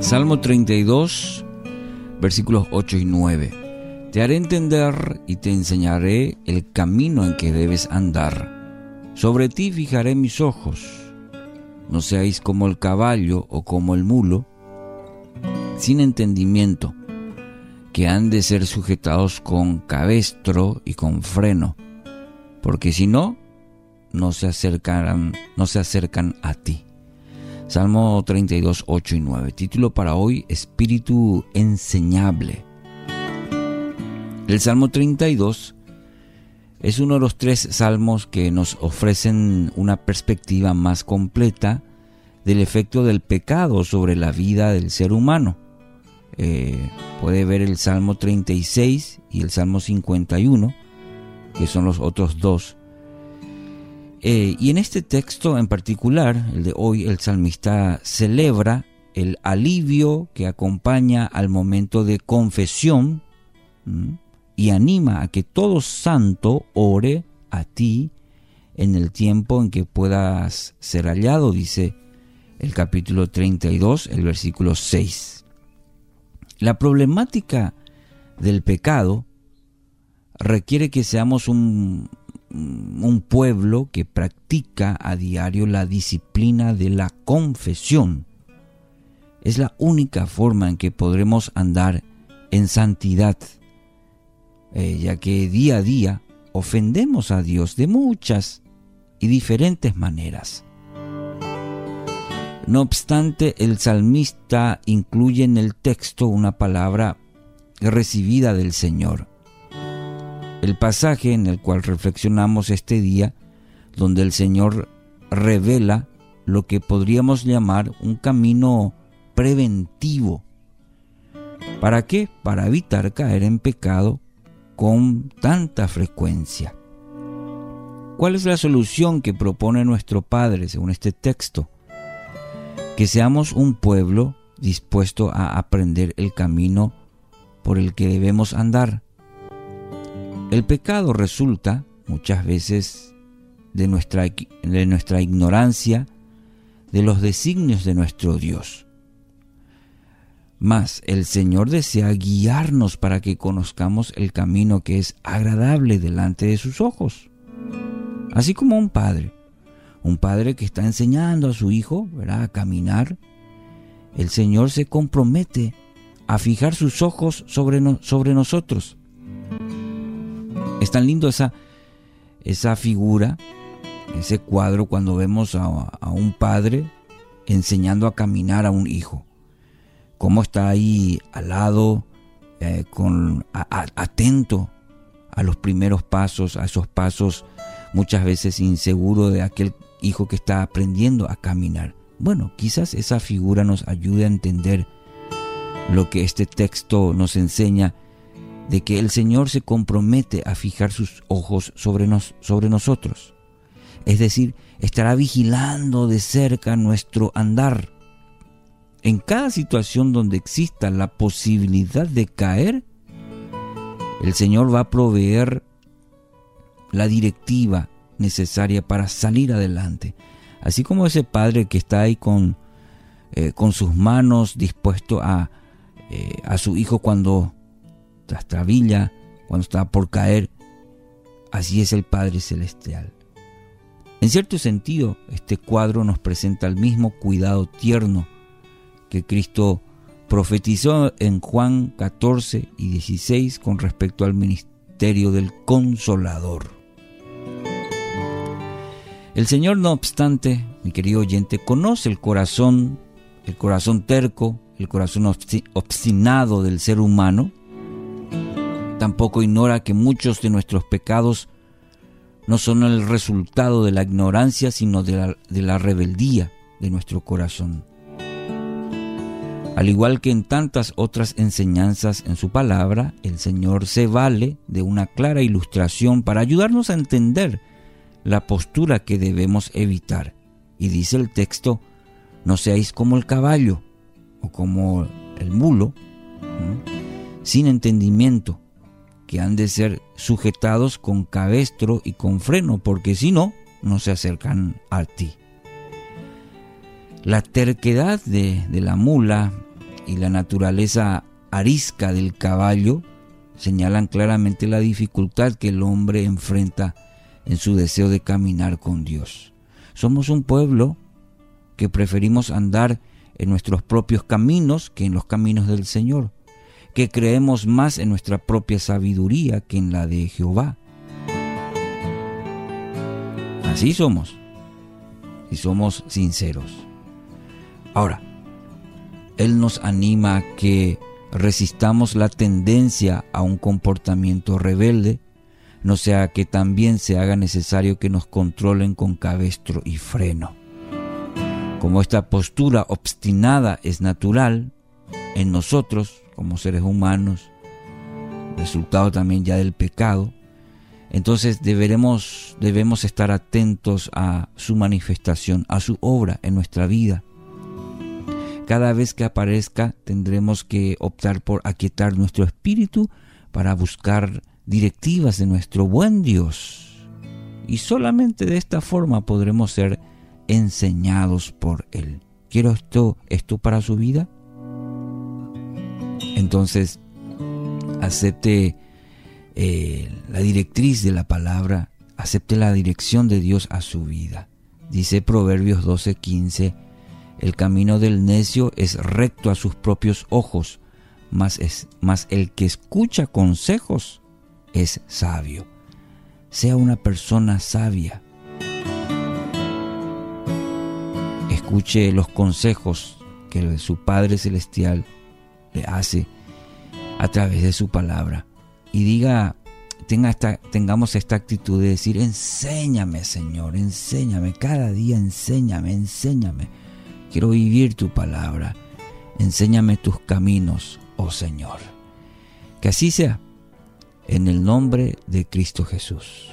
Salmo 32, versículos 8 y 9. Te haré entender y te enseñaré el camino en que debes andar. Sobre ti fijaré mis ojos. No seáis como el caballo o como el mulo, sin entendimiento, que han de ser sujetados con cabestro y con freno, porque si no, no se acercarán, no se acercan a ti. Salmo 32, 8 y 9. Título para hoy, Espíritu enseñable. El Salmo 32 es uno de los tres salmos que nos ofrecen una perspectiva más completa del efecto del pecado sobre la vida del ser humano. Eh, puede ver el Salmo 36 y el Salmo 51, que son los otros dos eh, y en este texto en particular, el de hoy, el salmista celebra el alivio que acompaña al momento de confesión y anima a que todo santo ore a ti en el tiempo en que puedas ser hallado, dice el capítulo 32, el versículo 6. La problemática del pecado requiere que seamos un, un pueblo que practica a diario la disciplina de la confesión. Es la única forma en que podremos andar en santidad, eh, ya que día a día ofendemos a Dios de muchas y diferentes maneras. No obstante, el salmista incluye en el texto una palabra recibida del Señor el pasaje en el cual reflexionamos este día, donde el Señor revela lo que podríamos llamar un camino preventivo. ¿Para qué? Para evitar caer en pecado con tanta frecuencia. ¿Cuál es la solución que propone nuestro Padre según este texto? Que seamos un pueblo dispuesto a aprender el camino por el que debemos andar el pecado resulta muchas veces de nuestra, de nuestra ignorancia de los designios de nuestro Dios. Mas el Señor desea guiarnos para que conozcamos el camino que es agradable delante de sus ojos. Así como un padre, un padre que está enseñando a su hijo a caminar, el Señor se compromete a fijar sus ojos sobre, sobre nosotros es tan lindo esa, esa figura, ese cuadro cuando vemos a, un padre enseñando a caminar a un hijo. Cómo está ahí al lado, eh, con, atento a los primeros pasos, a esos pasos muchas veces inseguro de aquel hijo que está aprendiendo a caminar. Bueno, quizás esa figura nos ayude a entender lo que este texto nos enseña de que el Señor se compromete a fijar sus ojos sobre, nos, sobre nosotros. Es decir, estará vigilando de cerca nuestro andar. En cada situación donde exista la posibilidad de caer, el Señor va a proveer la directiva necesaria para salir adelante. Así como ese padre que está ahí con, eh, con sus manos dispuesto a, eh, a su hijo cuando cuando está por caer. Así es el Padre Celestial. En cierto sentido, este cuadro nos presenta el mismo cuidado tierno que Cristo profetizó en Juan 14 y 16 con respecto al ministerio del consolador. El Señor, no obstante, mi querido oyente, conoce el corazón, el corazón terco, el corazón obstinado del ser humano Tampoco ignora que muchos de nuestros pecados no son el resultado de la ignorancia, sino de la, rebeldía de nuestro corazón. Al igual que en tantas otras enseñanzas en su palabra, el Señor se vale de una clara ilustración para ayudarnos a entender la postura que debemos evitar. Y dice el texto, no seáis como el caballo o como el mulo, sin entendimiento, que han de ser sujetados con cabestro y con freno, porque si no, no se acercan a ti. La terquedad de, la mula y la naturaleza arisca del caballo señalan claramente la dificultad que el hombre enfrenta en su deseo de caminar con Dios. Somos un pueblo que preferimos andar en nuestros propios caminos que en los caminos del Señor, que creemos más en nuestra propia sabiduría que en la de Jehová. Así somos, si somos sinceros. Ahora, Él nos anima a que resistamos la tendencia a un comportamiento rebelde, no sea que también se haga necesario que nos controlen con cabestro y freno. Como esta postura obstinada es natural en nosotros como seres humanos, resultado también ya del pecado, entonces deberemos, debemos estar atentos a su manifestación, a su obra en nuestra vida. Cada vez que aparezca tendremos que optar por aquietar nuestro espíritu para buscar directivas de nuestro buen Dios. Y solamente de esta forma podremos ser enseñados por Él. ¿Quiero esto, esto para su vida? Entonces, acepte eh, la directriz de la palabra, acepte la dirección de Dios a su vida. Dice Proverbios 12:15, el camino del necio es recto a sus propios ojos, mas, es, mas el que escucha consejos es sabio. Sea una persona sabia. Escuche los consejos que su Padre Celestial le hace a través de su palabra. Y diga, tenga esta, tengamos esta actitud de decir, enséñame Señor, enséñame, cada día enséñame, enséñame. Quiero vivir tu palabra. Enséñame tus caminos, oh Señor. Que así sea, en el nombre de Cristo Jesús.